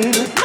drinking.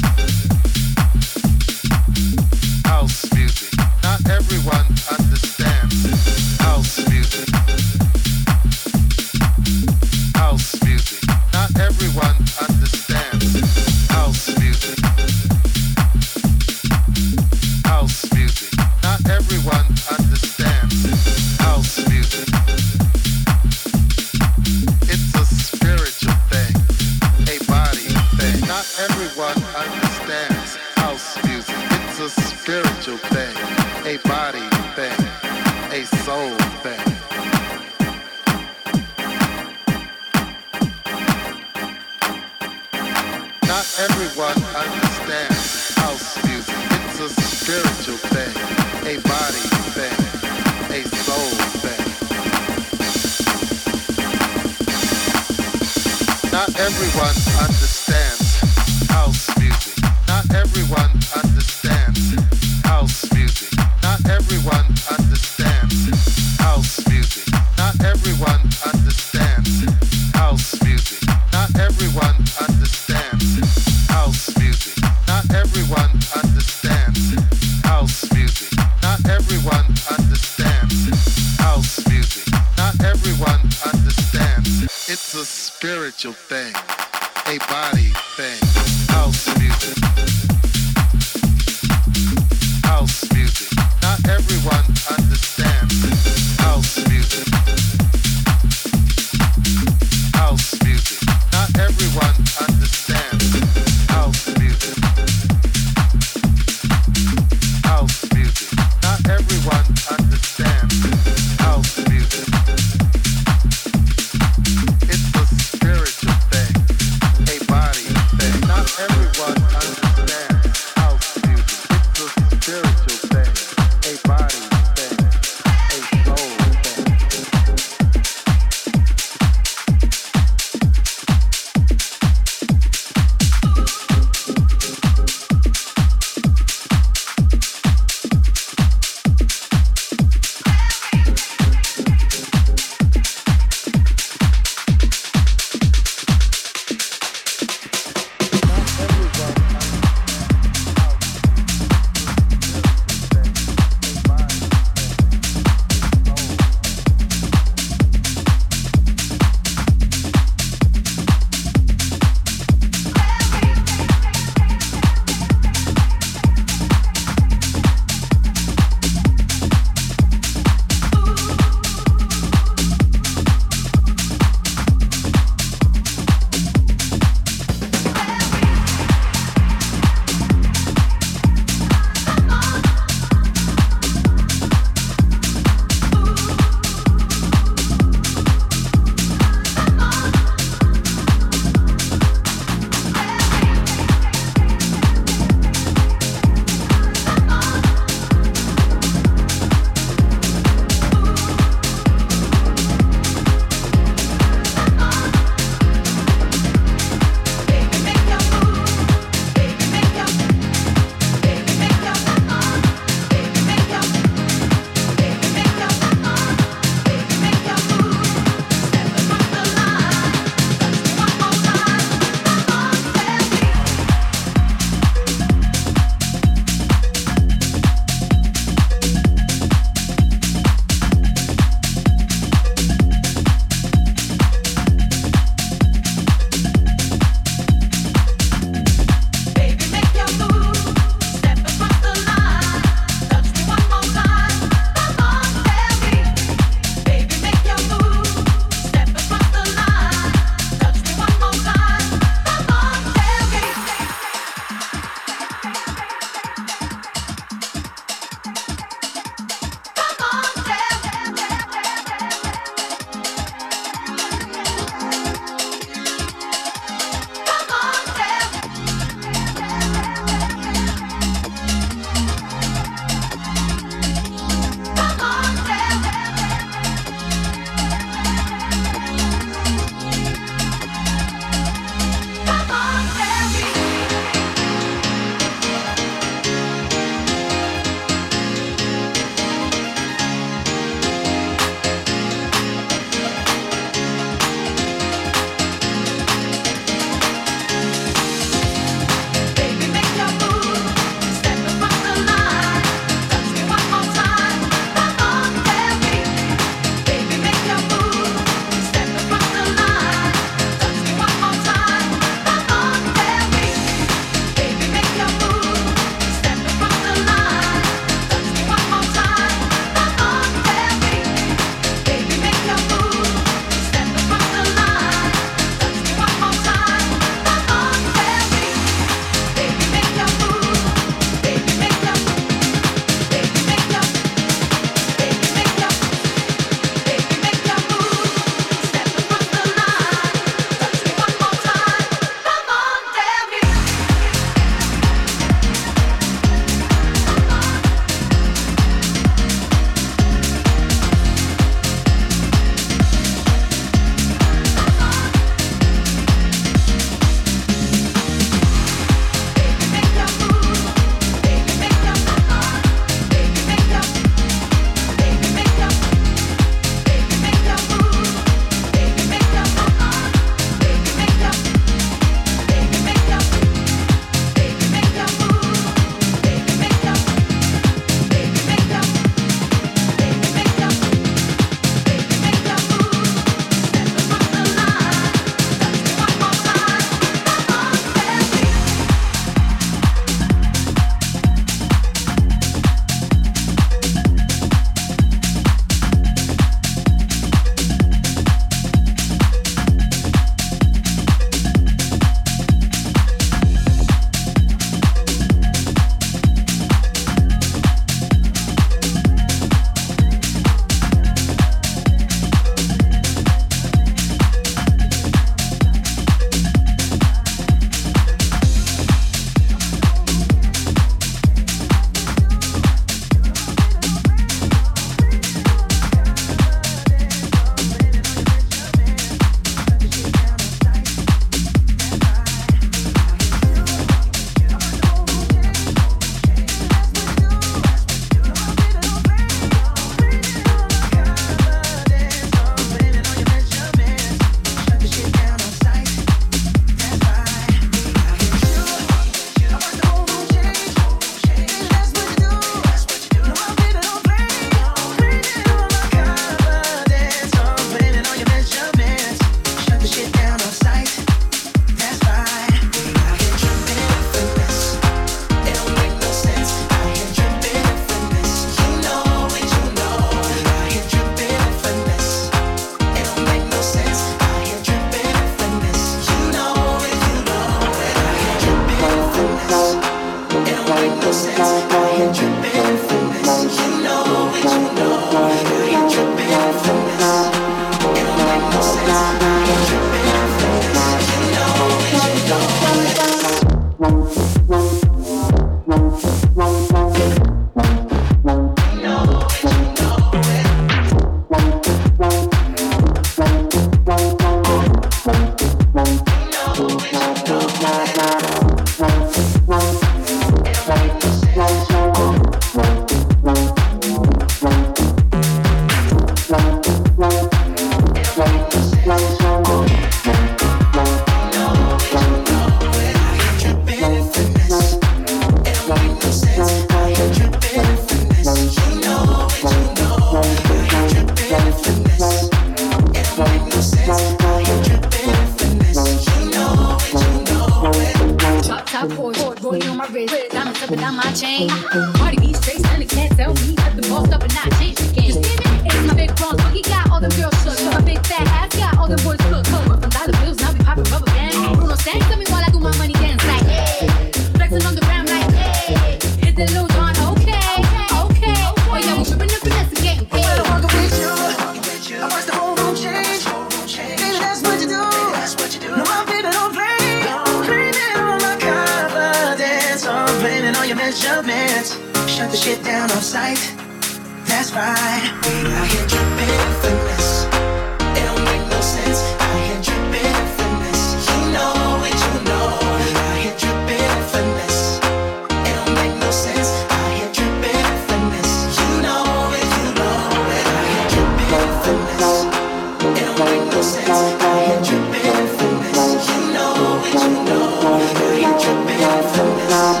Thank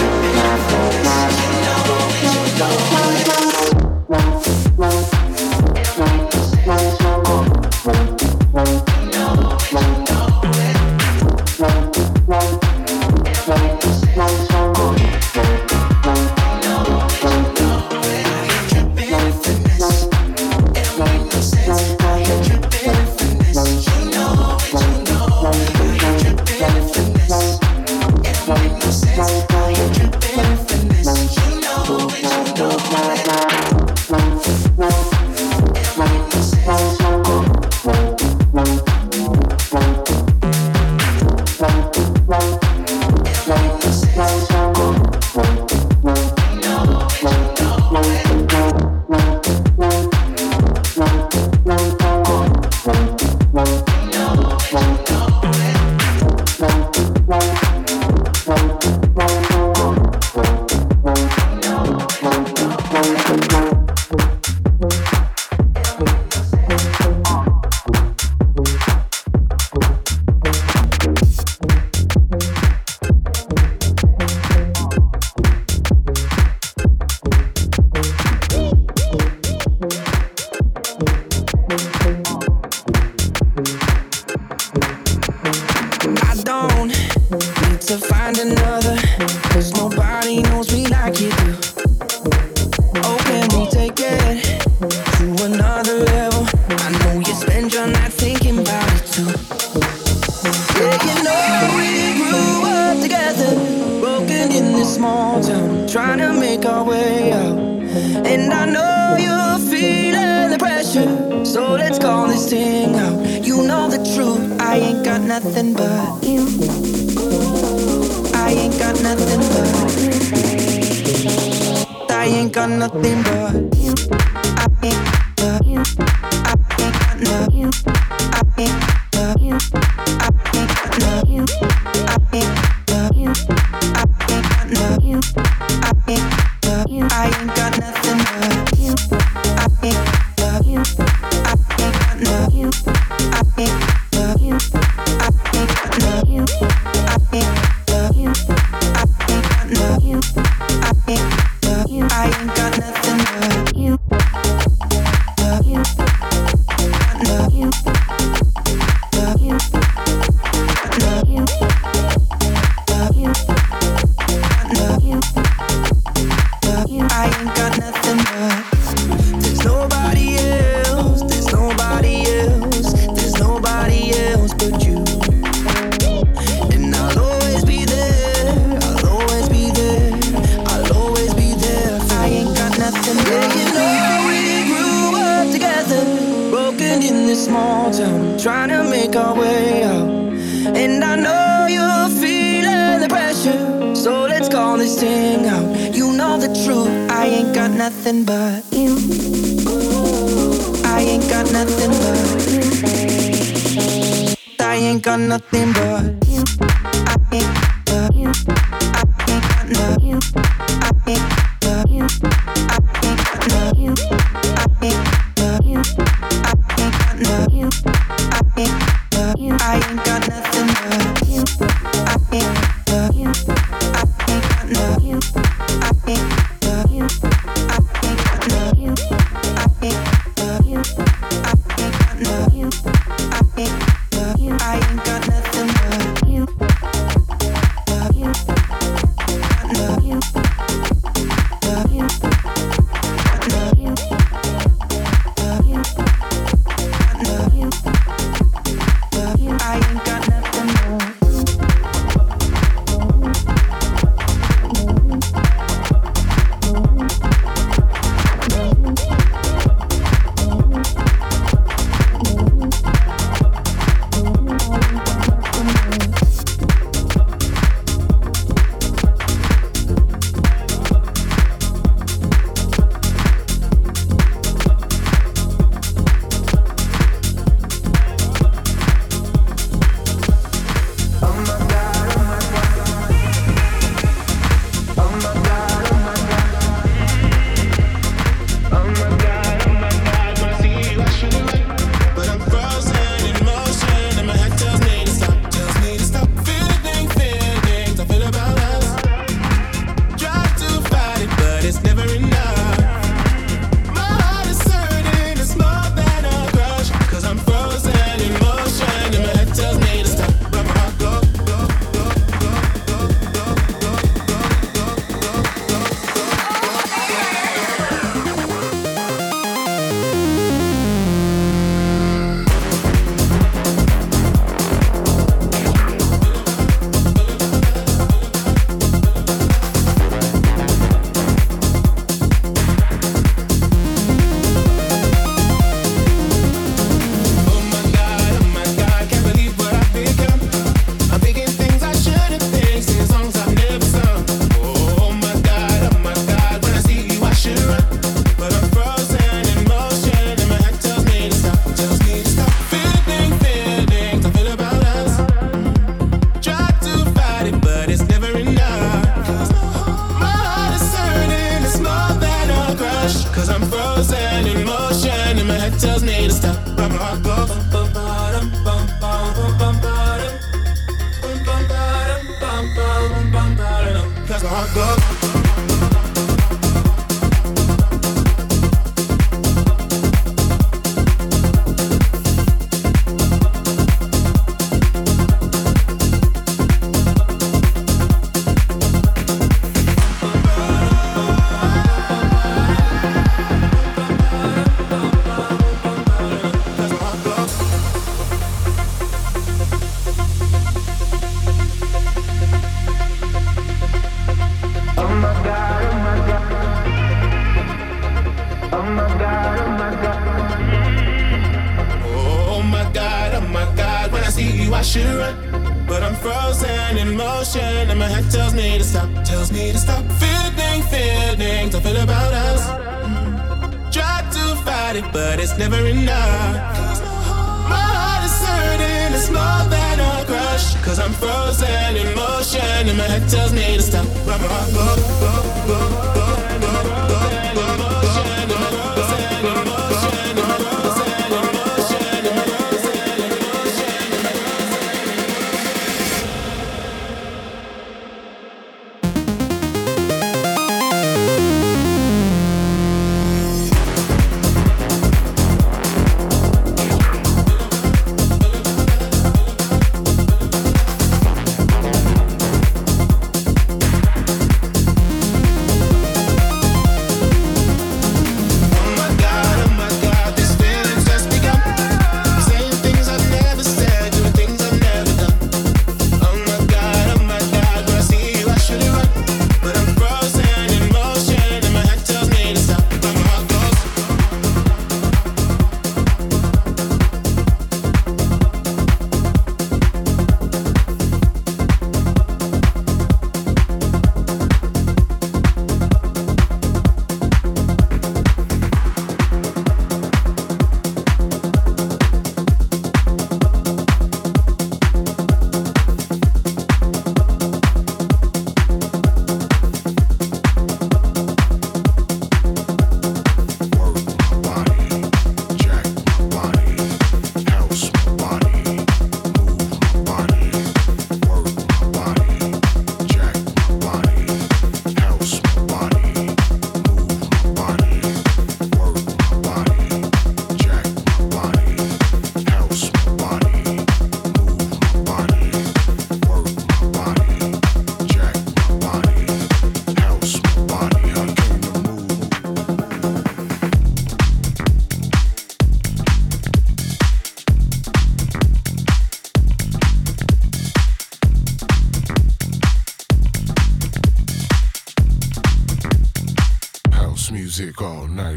you. road. I ain't got nothing but you. I ain't got nothing but you. I ain't got nothing but you.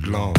All night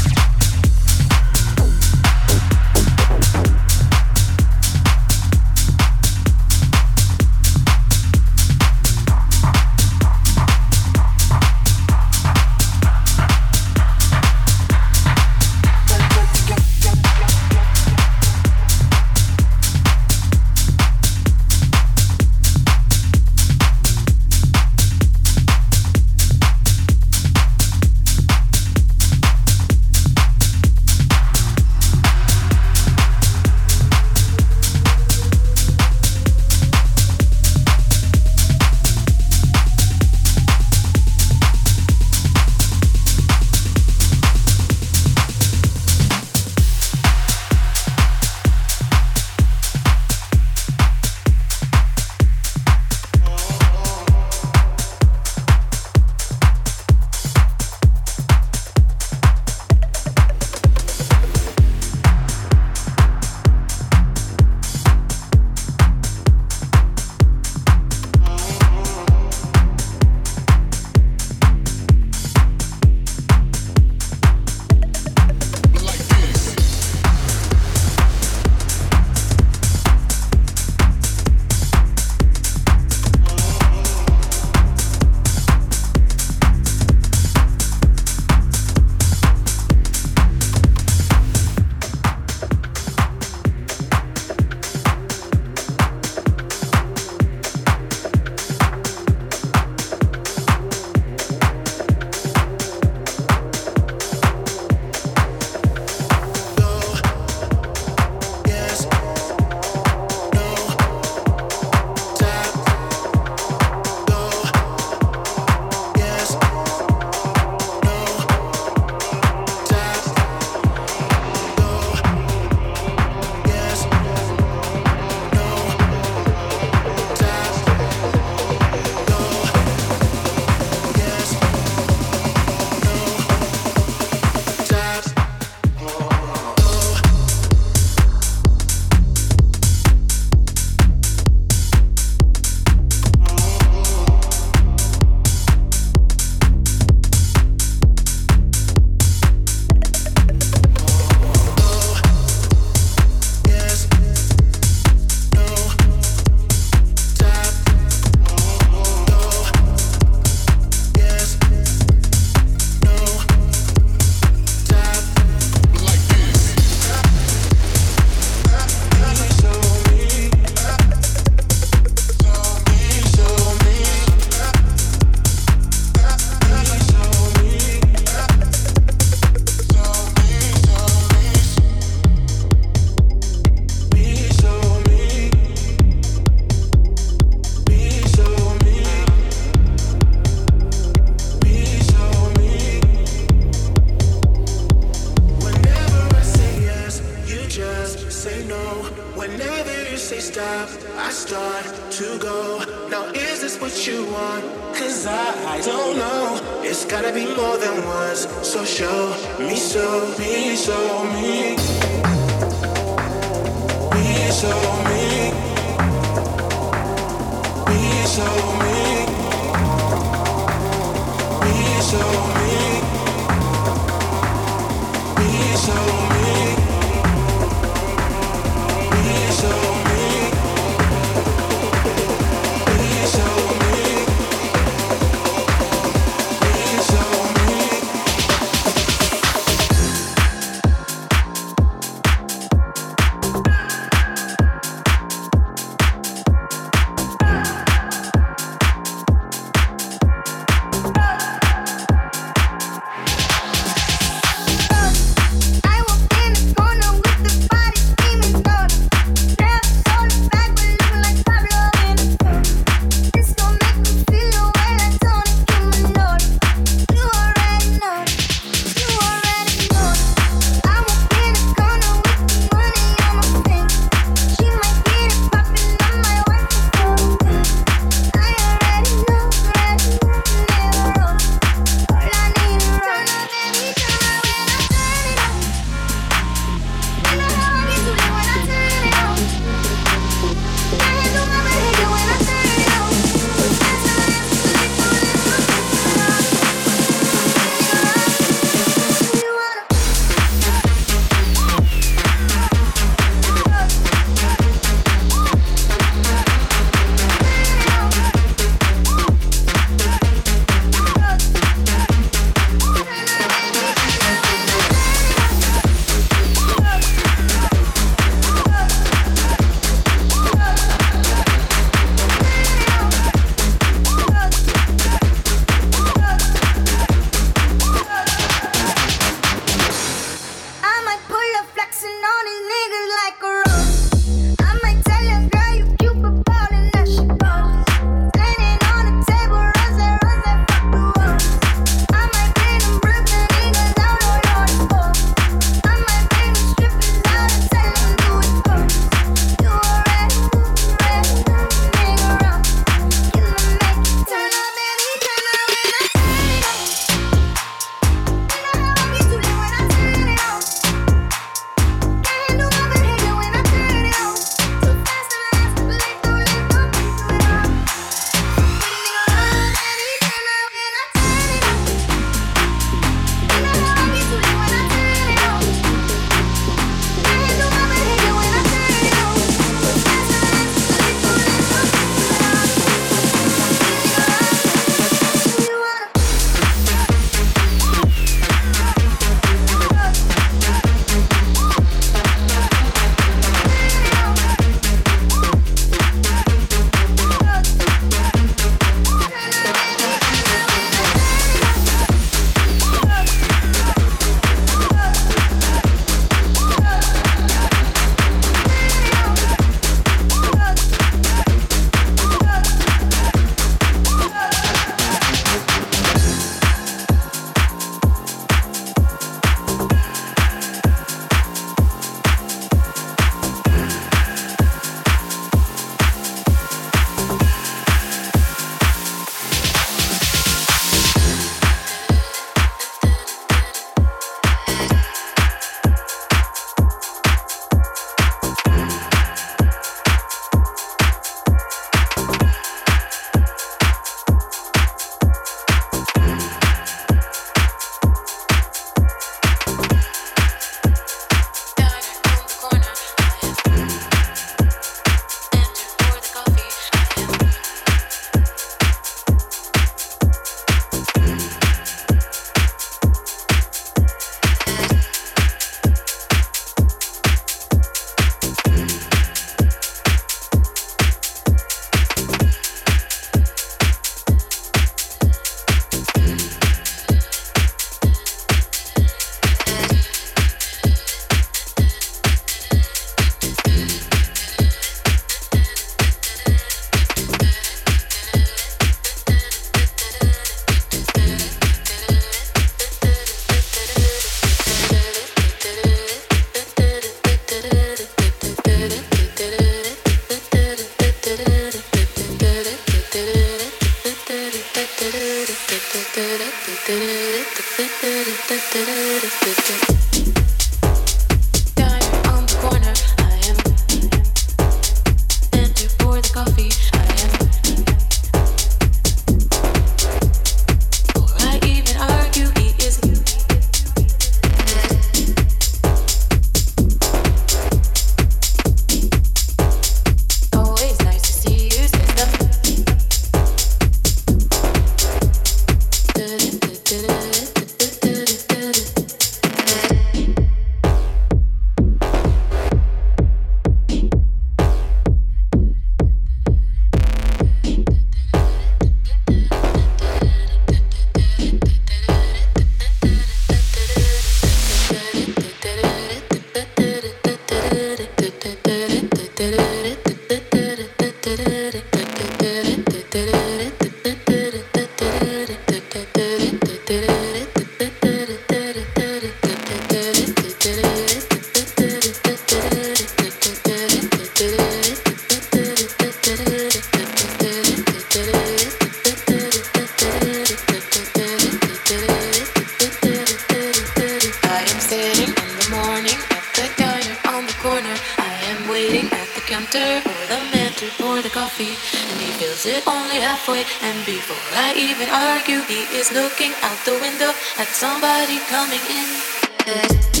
counter or the man to pour the coffee. And he fills it only halfway. And before I even argue, he is looking out the window at somebody coming in.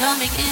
coming in.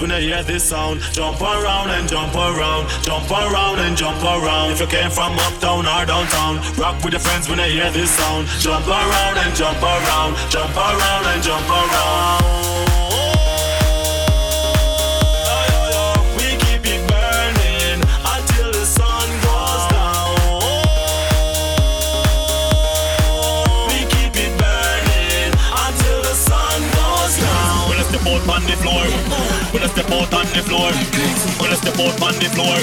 When I hear this sound. Jump around and jump around, jump around and jump around. If you came from uptown or downtown, rock with your friends when I hear this sound. Jump around and jump around, jump around and jump around. Floor. When I step out on the floor.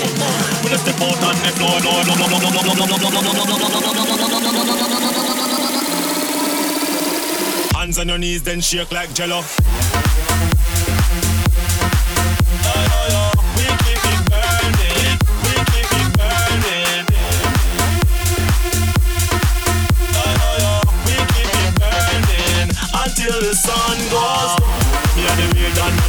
When I step out on the floor. No, no, no, no, no, no, no, no, no, no, no, Hands on your knees, then shake like jello. till the sun